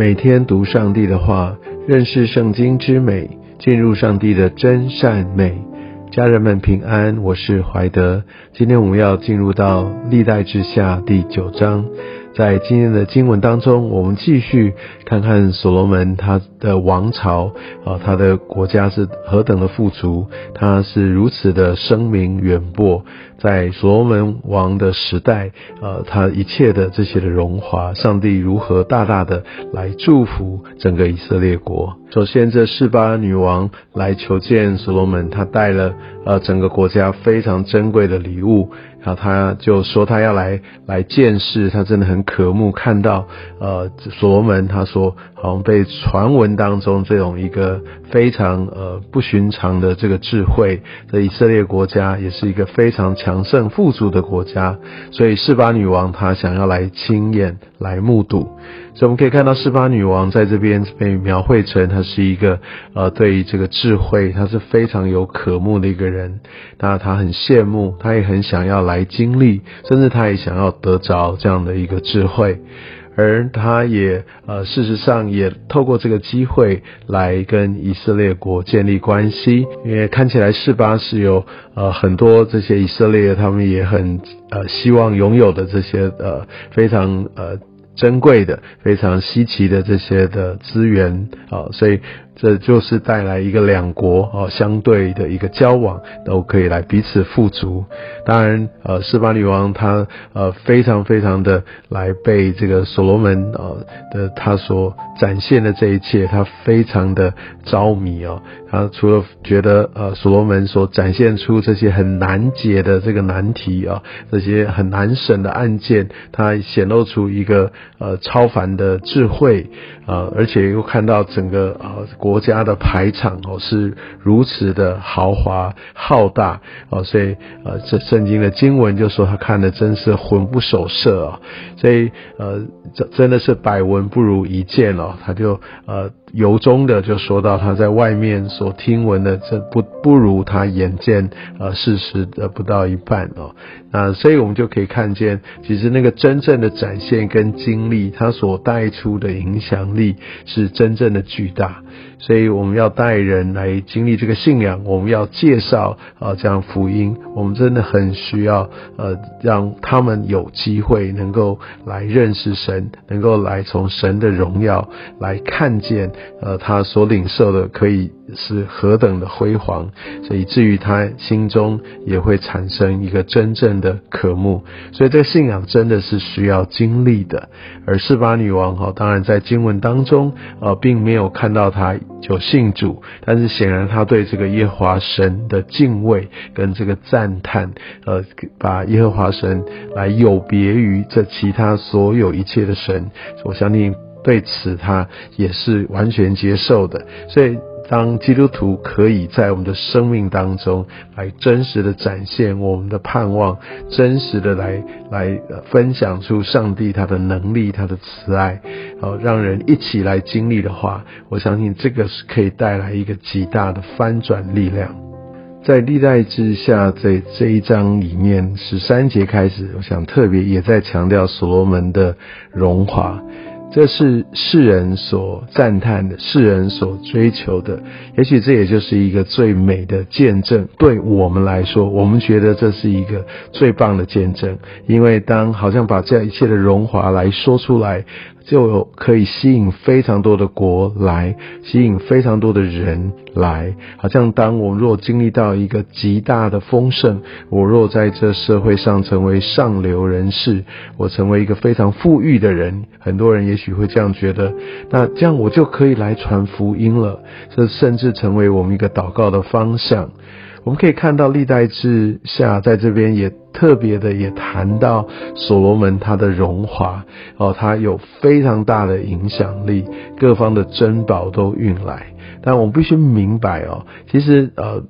每天读上帝的话，认识圣经之美，进入上帝的真善美。家人们平安，我是怀德。今天我们要进入到历代之下第九章。在今天的经文当中，我们继续看看所罗门他的王朝啊，他的国家是何等的富足，他是如此的声名远播。在所罗门王的时代，呃，他一切的这些的荣华，上帝如何大大的来祝福整个以色列国。首先，这示巴女王来求见所罗门，她带了呃整个国家非常珍贵的礼物。然后他就说他要来来见识，他真的很渴慕看到呃所罗门。他说好像被传闻当中这种一个非常呃不寻常的这个智慧的以色列国家，也是一个非常强盛富足的国家。所以示巴女王她想要来亲眼来目睹。所以我们可以看到示巴女王在这边被描绘成她是一个呃对于这个智慧，她是非常有渴慕的一个人。那她很羡慕，她也很想要来。经历，甚至她也想要得着这样的一个智慧，而他也呃，事实上也透过这个机会来跟以色列国建立关系，因为看起来示巴是有呃很多这些以色列他们也很呃希望拥有的这些呃非常呃珍贵的、非常稀奇的这些的资源啊，所以。这就是带来一个两国哦相对的一个交往，都可以来彼此富足。当然，呃，斯巴女王她呃非常非常的来被这个所罗门呃的他所展现的这一切，她非常的着迷哦。她除了觉得呃所罗门所展现出这些很难解的这个难题啊，这些很难审的案件，她显露出一个呃超凡的智慧啊，而且又看到整个啊国。国家的排场哦是如此的豪华浩大哦，所以呃这圣经的经文就说他看的真是魂不守舍啊，所以呃这真的是百闻不如一见哦，他就呃。由衷的就说到他在外面所听闻的，这不不如他眼见呃事实的不到一半哦。那所以我们就可以看见，其实那个真正的展现跟经历，他所带出的影响力是真正的巨大。所以我们要带人来经历这个信仰，我们要介绍啊这样福音，我们真的很需要呃让他们有机会能够来认识神，能够来从神的荣耀来看见。呃，他所领受的可以是何等的辉煌，所以至于他心中也会产生一个真正的渴慕。所以这个信仰真的是需要经历的。而示巴女王哈，当然在经文当中呃，并没有看到他就信主，但是显然他对这个耶和华神的敬畏跟这个赞叹，呃，把耶和华神来有别于这其他所有一切的神，我相信。对此，他也是完全接受的。所以，当基督徒可以在我们的生命当中来真实的展现我们的盼望，真实的来来分享出上帝他的能力、他的慈爱，哦，让人一起来经历的话，我相信这个是可以带来一个极大的翻转力量。在历代之下，在这一章里面十三节开始，我想特别也在强调所罗门的荣华。这是世人所赞叹的，世人所追求的。也许这也就是一个最美的见证。对我们来说，我们觉得这是一个最棒的见证，因为当好像把这一切的荣华来说出来。就可以吸引非常多的国来，吸引非常多的人来。好像当我若经历到一个极大的丰盛，我若在这社会上成为上流人士，我成为一个非常富裕的人，很多人也许会这样觉得。那这样我就可以来传福音了，这甚至成为我们一个祷告的方向。我们可以看到历代志下在这边也特别的也谈到所罗门他的荣华哦，他有非常大的影响力，各方的珍宝都运来。但我们必须明白哦，其实呃，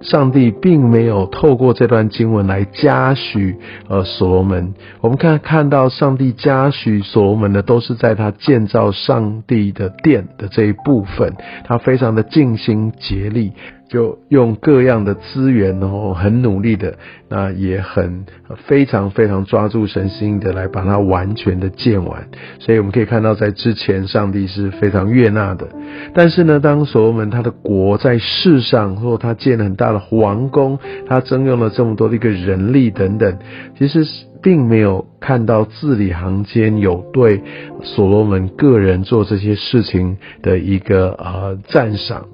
上帝并没有透过这段经文来嘉许呃所罗门。我们看看到上帝嘉许所罗门的，都是在他建造上帝的殿的这一部分，他非常的尽心竭力。就用各样的资源，然后很努力的，那也很非常非常抓住神心的来把它完全的建完。所以我们可以看到，在之前上帝是非常悦纳的。但是呢，当所罗门他的国在世上，或他建了很大的皇宫，他征用了这么多的一个人力等等，其实并没有看到字里行间有对所罗门个人做这些事情的一个呃赞赏。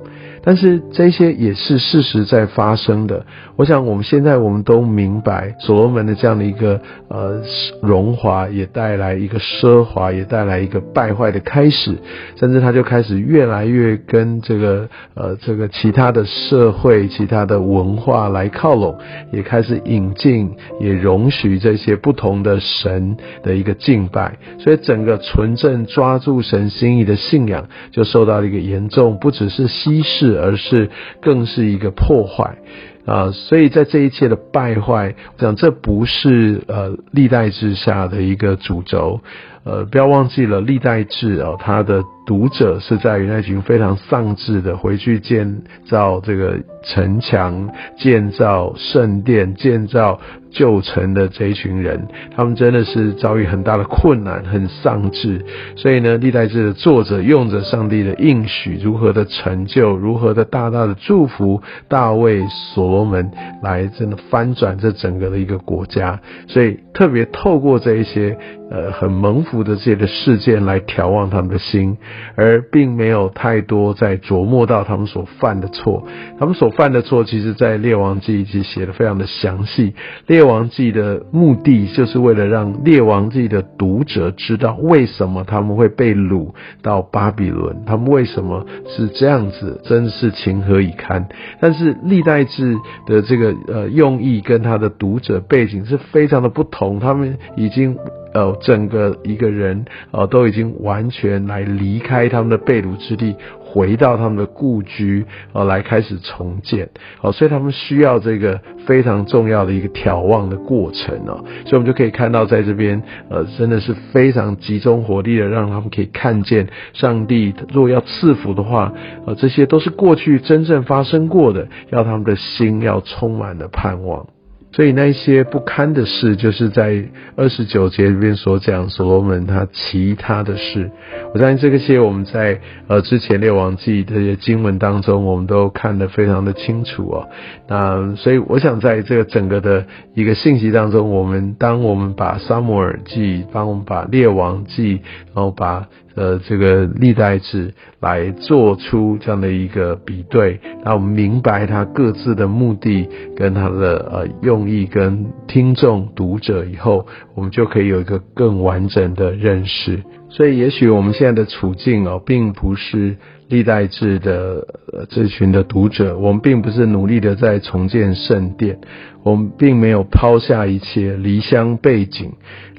但是这些也是事实在发生的。我想我们现在我们都明白，所罗门的这样的一个呃荣华，也带来一个奢华，也带来一个败坏的开始，甚至他就开始越来越跟这个呃这个其他的社会、其他的文化来靠拢，也开始引进，也容许这些不同的神的一个敬拜，所以整个纯正抓住神心意的信仰就受到了一个严重，不只是稀释。而是更是一个破坏。啊！所以在这一切的败坏，我想这不是呃历代之下的一个主轴。呃，不要忘记了历代志哦，他的读者是在于那群非常丧志的，回去建造这个城墙、建造圣殿、建造旧城的这一群人，他们真的是遭遇很大的困难，很丧志。所以呢，历代志的作者用着上帝的应许，如何的成就，如何的大大的祝福大卫、所罗门，来真的翻转这整个的一个国家。所以特别透过这一些。呃，很蒙福的这些的事件来调望他们的心，而并没有太多在琢磨到他们所犯的错。他们所犯的错，其实在列王记记写的非常的详细。列王记的目的，就是为了让列王记的读者知道为什么他们会被掳到巴比伦，他们为什么是这样子，真是情何以堪。但是历代志的这个呃用意跟他的读者背景是非常的不同，他们已经。呃，整个一个人呃都已经完全来离开他们的被掳之地，回到他们的故居，呃，来开始重建。好，所以他们需要这个非常重要的一个眺望的过程哦。所以我们就可以看到，在这边呃，真的是非常集中火力的，让他们可以看见上帝。如果要赐福的话，呃，这些都是过去真正发生过的，要他们的心要充满了盼望。所以那些不堪的事，就是在二十九节里面所讲所罗门他其他的事。我相信这个些我们在呃之前列王记这些经文当中，我们都看得非常的清楚哦。那所以我想在这个整个的一个信息当中，我们当我们把撒母耳记，帮我们把列王记，然后把。呃，这个历代志来做出这样的一个比对，那我们明白他各自的目的跟他的呃用意跟听众读者以后，我们就可以有一个更完整的认识。所以，也许我们现在的处境哦，并不是历代志的这群的读者，我们并不是努力的在重建圣殿，我们并没有抛下一切离乡背景。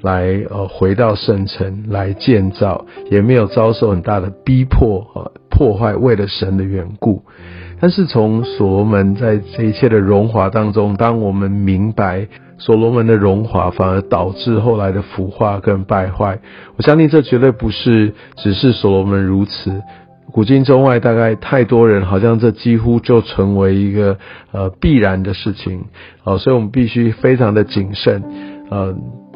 来呃回到圣城来建造，也没有遭受很大的逼迫和破坏，为了神的缘故。但是从所罗门在这一切的荣华当中，当我们明白所罗门的荣华反而导致后来的腐化跟败坏，我相信这绝对不是只是所罗门如此，古今中外大概太多人，好像这几乎就成为一个呃必然的事情哦，所以我们必须非常的谨慎呃。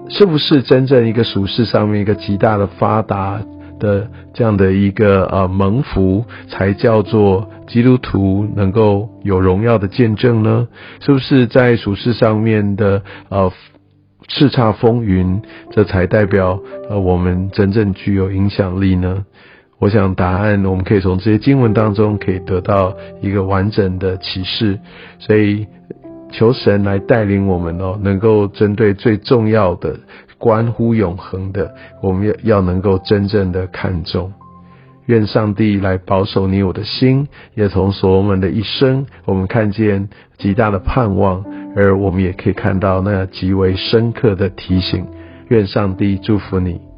是不是真正一个属世上面一个极大的发达的这样的一个呃蒙福，才叫做基督徒能够有荣耀的见证呢？是不是在属世上面的呃叱咤风云，这才代表呃我们真正具有影响力呢？我想答案我们可以从这些经文当中可以得到一个完整的启示，所以。求神来带领我们哦，能够针对最重要的、关乎永恒的，我们要要能够真正的看重。愿上帝来保守你我的心，也从所罗门的一生，我们看见极大的盼望，而我们也可以看到那极为深刻的提醒。愿上帝祝福你。